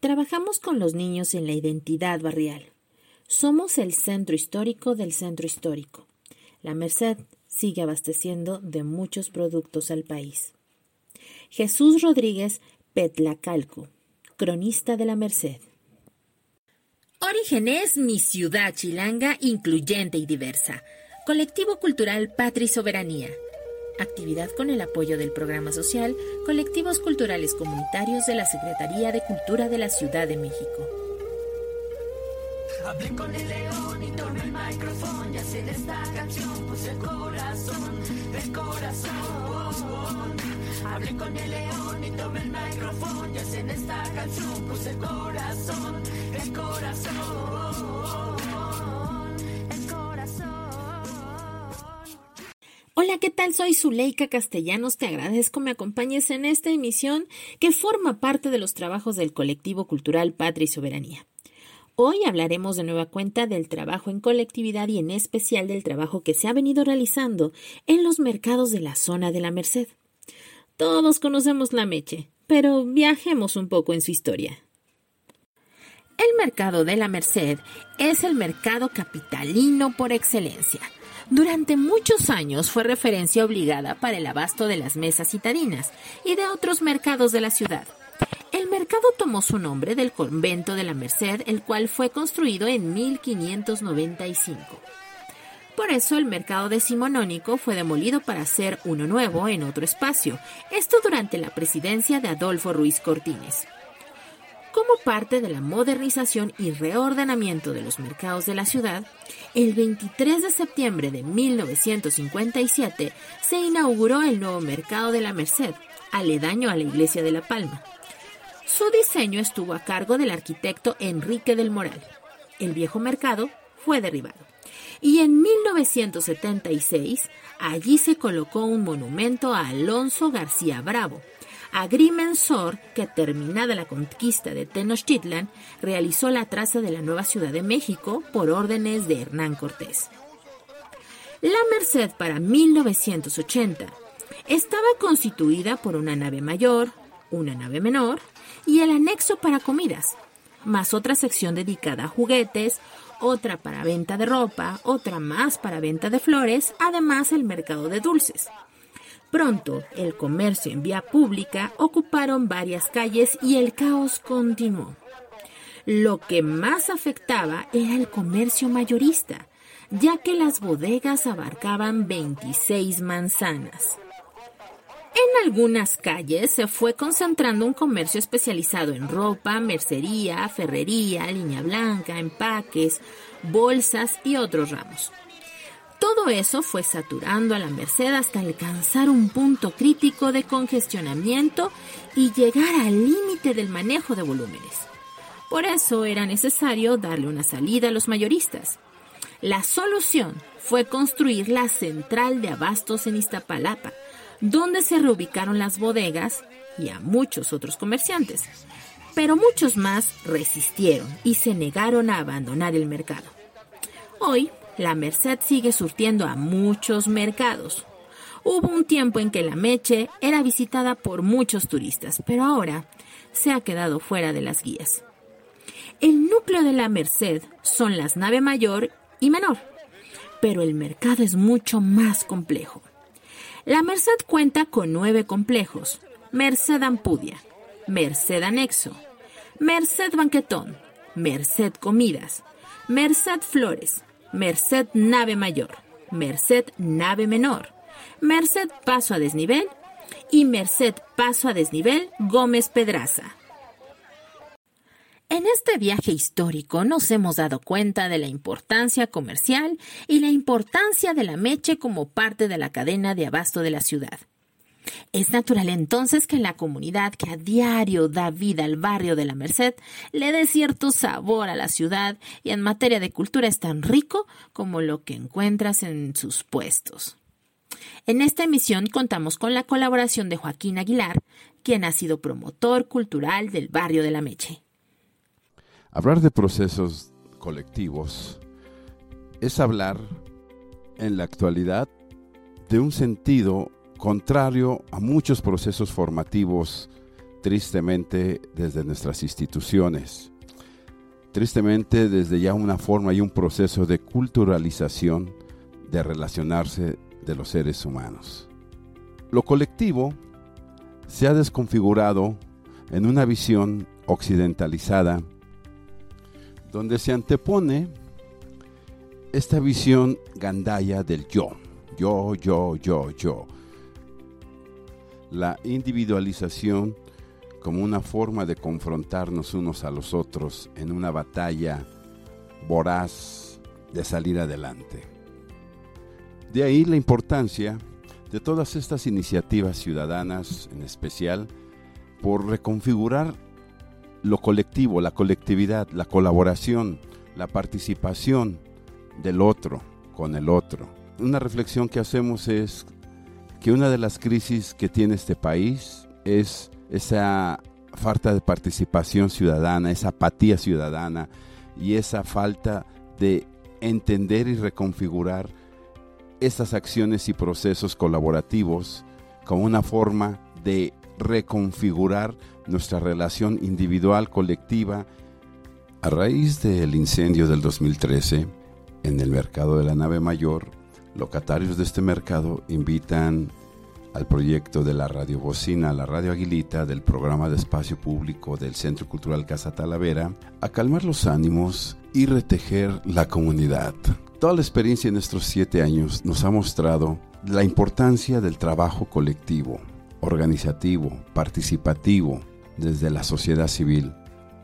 Trabajamos con los niños en la identidad barrial. Somos el centro histórico del centro histórico. La Merced sigue abasteciendo de muchos productos al país. Jesús Rodríguez Petlacalco, cronista de la Merced. Origen es mi ciudad chilanga incluyente y diversa. Colectivo Cultural Patria y Soberanía. Actividad con el apoyo del programa social Colectivos Culturales Comunitarios de la Secretaría de Cultura de la Ciudad de México. Hablé con el león y tomé el micrófono y en esta canción puse el corazón, el corazón. Hablé con el león y tomé el micrófono y en esta canción puse el corazón, el corazón. Hola, ¿qué tal? Soy Zuleika Castellanos. Te agradezco me acompañes en esta emisión que forma parte de los trabajos del colectivo cultural Patria y Soberanía. Hoy hablaremos de nueva cuenta del trabajo en colectividad y en especial del trabajo que se ha venido realizando en los mercados de la zona de la Merced. Todos conocemos la Meche, pero viajemos un poco en su historia. El mercado de la Merced es el mercado capitalino por excelencia. Durante muchos años fue referencia obligada para el abasto de las mesas citadinas y de otros mercados de la ciudad. El mercado tomó su nombre del convento de la Merced, el cual fue construido en 1595. Por eso el mercado decimonónico fue demolido para hacer uno nuevo en otro espacio, esto durante la presidencia de Adolfo Ruiz Cortines. Como parte de la modernización y reordenamiento de los mercados de la ciudad, el 23 de septiembre de 1957 se inauguró el nuevo mercado de la Merced, aledaño a la iglesia de La Palma. Su diseño estuvo a cargo del arquitecto Enrique del Moral. El viejo mercado fue derribado. Y en 1976 allí se colocó un monumento a Alonso García Bravo, agrimensor que terminada la conquista de Tenochtitlan realizó la traza de la nueva Ciudad de México por órdenes de Hernán Cortés. La Merced para 1980 estaba constituida por una nave mayor, una nave menor y el anexo para comidas, más otra sección dedicada a juguetes, otra para venta de ropa, otra más para venta de flores, además el mercado de dulces. Pronto, el comercio en vía pública ocuparon varias calles y el caos continuó. Lo que más afectaba era el comercio mayorista, ya que las bodegas abarcaban 26 manzanas. En algunas calles se fue concentrando un comercio especializado en ropa, mercería, ferrería, línea blanca, empaques, bolsas y otros ramos. Todo eso fue saturando a la Merced hasta alcanzar un punto crítico de congestionamiento y llegar al límite del manejo de volúmenes. Por eso era necesario darle una salida a los mayoristas. La solución fue construir la central de abastos en Iztapalapa, donde se reubicaron las bodegas y a muchos otros comerciantes. Pero muchos más resistieron y se negaron a abandonar el mercado. Hoy, la Merced sigue surtiendo a muchos mercados. Hubo un tiempo en que la Meche era visitada por muchos turistas, pero ahora se ha quedado fuera de las guías. El núcleo de la Merced son las nave mayor y menor, pero el mercado es mucho más complejo. La Merced cuenta con nueve complejos. Merced Ampudia, Merced Anexo, Merced Banquetón, Merced Comidas, Merced Flores, Merced Nave Mayor, Merced Nave Menor, Merced Paso a Desnivel y Merced Paso a Desnivel Gómez Pedraza. En este viaje histórico nos hemos dado cuenta de la importancia comercial y la importancia de la meche como parte de la cadena de abasto de la ciudad. Es natural entonces que la comunidad que a diario da vida al barrio de la Merced le dé cierto sabor a la ciudad y en materia de cultura es tan rico como lo que encuentras en sus puestos. En esta emisión contamos con la colaboración de Joaquín Aguilar, quien ha sido promotor cultural del barrio de la Meche. Hablar de procesos colectivos es hablar en la actualidad de un sentido contrario a muchos procesos formativos tristemente desde nuestras instituciones, tristemente desde ya una forma y un proceso de culturalización de relacionarse de los seres humanos. Lo colectivo se ha desconfigurado en una visión occidentalizada donde se antepone esta visión gandaya del yo, yo, yo, yo, yo. La individualización como una forma de confrontarnos unos a los otros en una batalla voraz de salir adelante. De ahí la importancia de todas estas iniciativas ciudadanas, en especial, por reconfigurar lo colectivo, la colectividad, la colaboración, la participación del otro con el otro. Una reflexión que hacemos es que una de las crisis que tiene este país es esa falta de participación ciudadana, esa apatía ciudadana y esa falta de entender y reconfigurar estas acciones y procesos colaborativos como una forma de reconfigurar nuestra relación individual, colectiva. A raíz del incendio del 2013 en el mercado de la nave mayor, locatarios de este mercado invitan al proyecto de la radiobocina, la radio Aguilita del programa de espacio público del Centro Cultural Casa Talavera, a calmar los ánimos y retejer la comunidad. Toda la experiencia en estos siete años nos ha mostrado la importancia del trabajo colectivo, organizativo, participativo, desde la sociedad civil.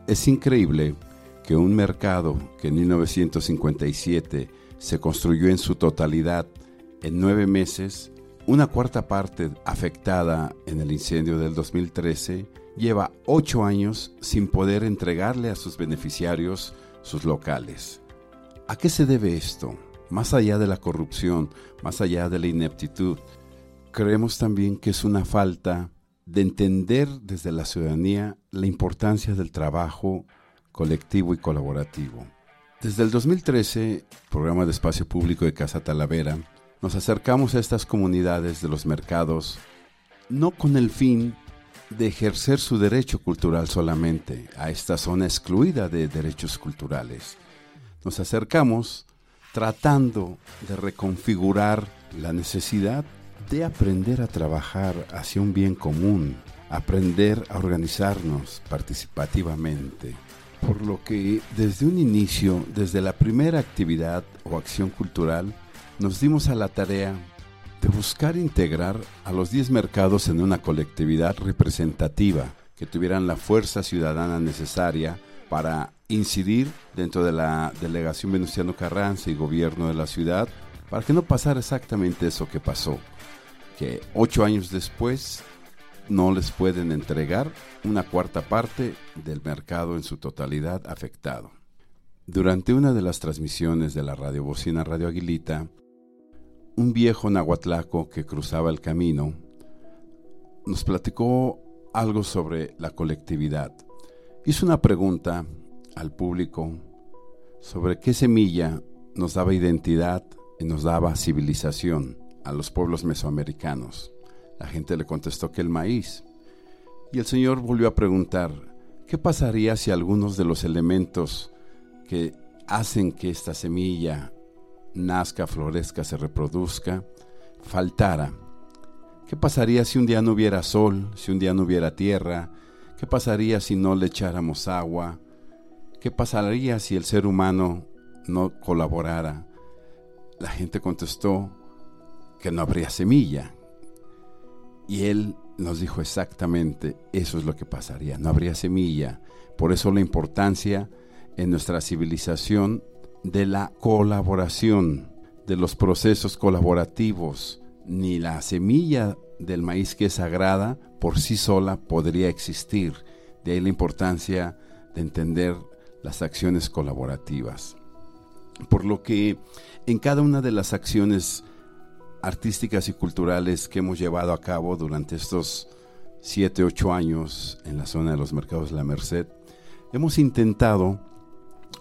Es increíble que un mercado que en 1957 se construyó en su totalidad en nueve meses, una cuarta parte afectada en el incendio del 2013 lleva ocho años sin poder entregarle a sus beneficiarios sus locales. ¿A qué se debe esto? Más allá de la corrupción, más allá de la ineptitud, creemos también que es una falta de entender desde la ciudadanía la importancia del trabajo colectivo y colaborativo. Desde el 2013, programa de espacio público de Casa Talavera, nos acercamos a estas comunidades de los mercados no con el fin de ejercer su derecho cultural solamente a esta zona excluida de derechos culturales. Nos acercamos tratando de reconfigurar la necesidad de aprender a trabajar hacia un bien común, aprender a organizarnos participativamente. Por lo que desde un inicio, desde la primera actividad o acción cultural, nos dimos a la tarea de buscar integrar a los 10 mercados en una colectividad representativa que tuvieran la fuerza ciudadana necesaria para incidir dentro de la delegación Venustiano Carranza y gobierno de la ciudad para que no pasara exactamente eso que pasó, que ocho años después no les pueden entregar una cuarta parte del mercado en su totalidad afectado. Durante una de las transmisiones de la radio bocina Radio Aguilita, un viejo nahuatlaco que cruzaba el camino nos platicó algo sobre la colectividad. Hizo una pregunta al público sobre qué semilla nos daba identidad y nos daba civilización a los pueblos mesoamericanos. La gente le contestó que el maíz. Y el Señor volvió a preguntar, ¿qué pasaría si algunos de los elementos que hacen que esta semilla nazca, florezca, se reproduzca, faltara. ¿Qué pasaría si un día no hubiera sol, si un día no hubiera tierra? ¿Qué pasaría si no le echáramos agua? ¿Qué pasaría si el ser humano no colaborara? La gente contestó que no habría semilla. Y él nos dijo exactamente, eso es lo que pasaría, no habría semilla. Por eso la importancia en nuestra civilización de la colaboración, de los procesos colaborativos, ni la semilla del maíz que es sagrada por sí sola podría existir. De ahí la importancia de entender las acciones colaborativas. Por lo que en cada una de las acciones artísticas y culturales que hemos llevado a cabo durante estos siete, ocho años en la zona de los mercados de la Merced, hemos intentado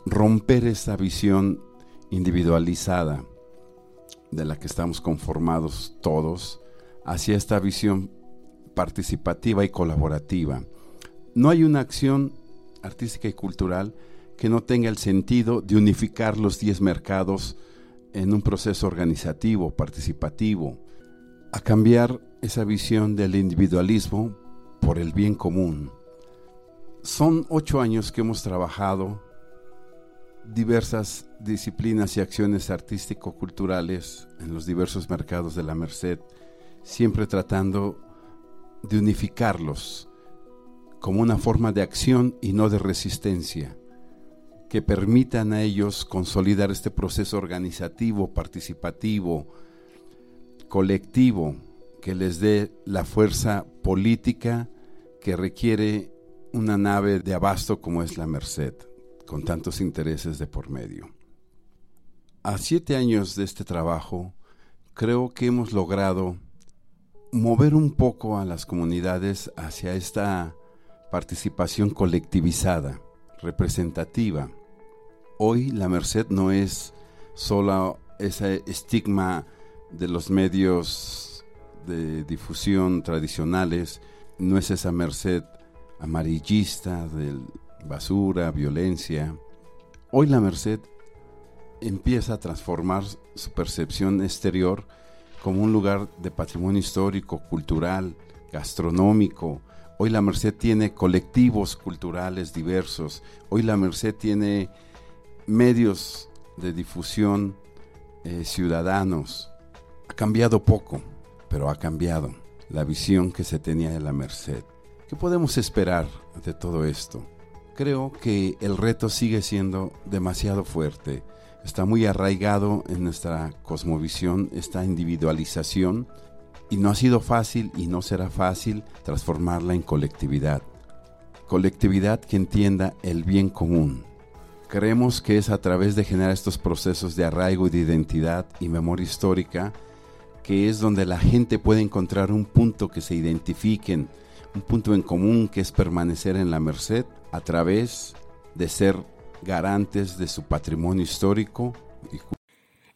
romper esa visión individualizada de la que estamos conformados todos hacia esta visión participativa y colaborativa, No hay una acción artística y cultural que no tenga el sentido de unificar los 10 mercados en un proceso organizativo, participativo, a cambiar esa visión del individualismo por el bien común. Son ocho años que hemos trabajado diversas disciplinas y acciones artístico-culturales en los diversos mercados de la Merced, siempre tratando de unificarlos como una forma de acción y no de resistencia, que permitan a ellos consolidar este proceso organizativo, participativo, colectivo, que les dé la fuerza política que requiere una nave de abasto como es la Merced, con tantos intereses de por medio. A siete años de este trabajo, creo que hemos logrado mover un poco a las comunidades hacia esta participación colectivizada, representativa. Hoy la Merced no es solo ese estigma de los medios de difusión tradicionales, no es esa Merced amarillista de basura, violencia. Hoy la Merced empieza a transformar su percepción exterior como un lugar de patrimonio histórico, cultural, gastronómico. Hoy la Merced tiene colectivos culturales diversos. Hoy la Merced tiene medios de difusión eh, ciudadanos. Ha cambiado poco, pero ha cambiado la visión que se tenía de la Merced. ¿Qué podemos esperar de todo esto? Creo que el reto sigue siendo demasiado fuerte está muy arraigado en nuestra cosmovisión esta individualización y no ha sido fácil y no será fácil transformarla en colectividad. Colectividad que entienda el bien común. Creemos que es a través de generar estos procesos de arraigo y de identidad y memoria histórica que es donde la gente puede encontrar un punto que se identifiquen, un punto en común que es permanecer en la merced a través de ser garantes de su patrimonio histórico.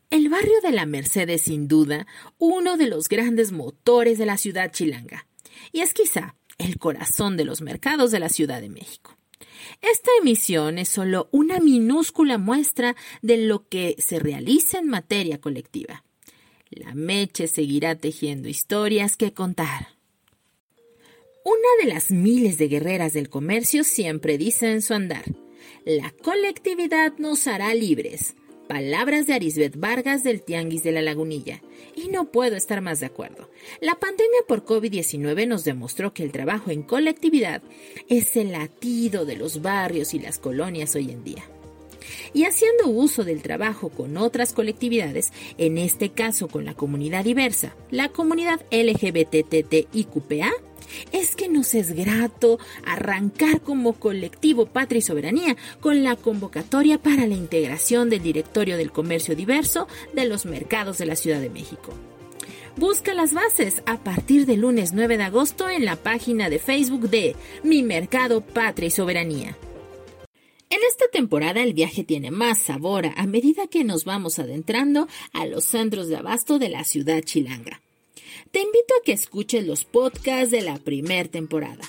El barrio de la Merced es sin duda uno de los grandes motores de la ciudad chilanga y es quizá el corazón de los mercados de la Ciudad de México. Esta emisión es solo una minúscula muestra de lo que se realiza en materia colectiva. La Meche seguirá tejiendo historias que contar. Una de las miles de guerreras del comercio siempre dice en su andar, la colectividad nos hará libres. Palabras de Arisbet Vargas del Tianguis de la Lagunilla. Y no puedo estar más de acuerdo. La pandemia por COVID-19 nos demostró que el trabajo en colectividad es el latido de los barrios y las colonias hoy en día. Y haciendo uso del trabajo con otras colectividades, en este caso con la comunidad diversa, la comunidad LGBTTIQPA, es que nos es grato arrancar como colectivo Patria y Soberanía con la convocatoria para la integración del Directorio del Comercio Diverso de los Mercados de la Ciudad de México. Busca las bases a partir del lunes 9 de agosto en la página de Facebook de Mi Mercado Patria y Soberanía. En esta temporada el viaje tiene más sabor a medida que nos vamos adentrando a los centros de abasto de la ciudad chilanga te invito a que escuches los podcasts de la primera temporada.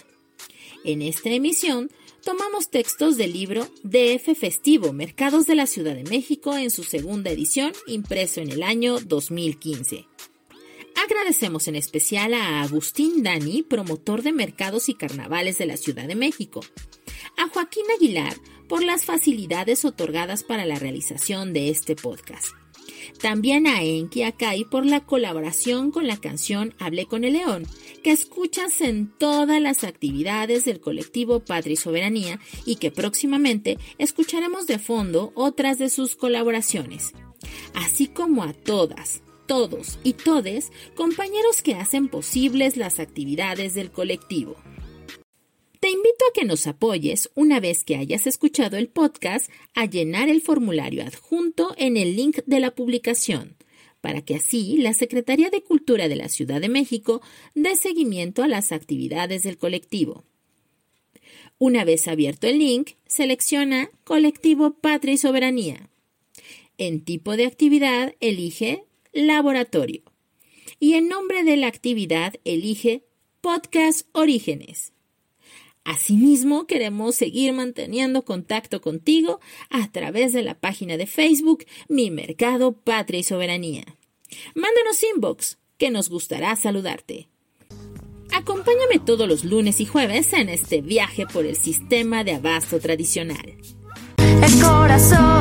En esta emisión tomamos textos del libro DF Festivo, Mercados de la Ciudad de México en su segunda edición, impreso en el año 2015. Agradecemos en especial a Agustín Dani, promotor de mercados y carnavales de la Ciudad de México, a Joaquín Aguilar por las facilidades otorgadas para la realización de este podcast también a Enki Akai por la colaboración con la canción Hablé con el León, que escuchas en todas las actividades del colectivo Patria y Soberanía y que próximamente escucharemos de fondo otras de sus colaboraciones. Así como a todas, todos y todes, compañeros que hacen posibles las actividades del colectivo. Te invito a que nos apoyes una vez que hayas escuchado el podcast a llenar el formulario adjunto en el link de la publicación, para que así la Secretaría de Cultura de la Ciudad de México dé seguimiento a las actividades del colectivo. Una vez abierto el link, selecciona Colectivo Patria y Soberanía. En tipo de actividad, elige Laboratorio. Y en nombre de la actividad, elige Podcast Orígenes. Asimismo, queremos seguir manteniendo contacto contigo a través de la página de Facebook Mi Mercado Patria y Soberanía. Mándanos inbox, que nos gustará saludarte. Acompáñame todos los lunes y jueves en este viaje por el sistema de abasto tradicional. El corazón.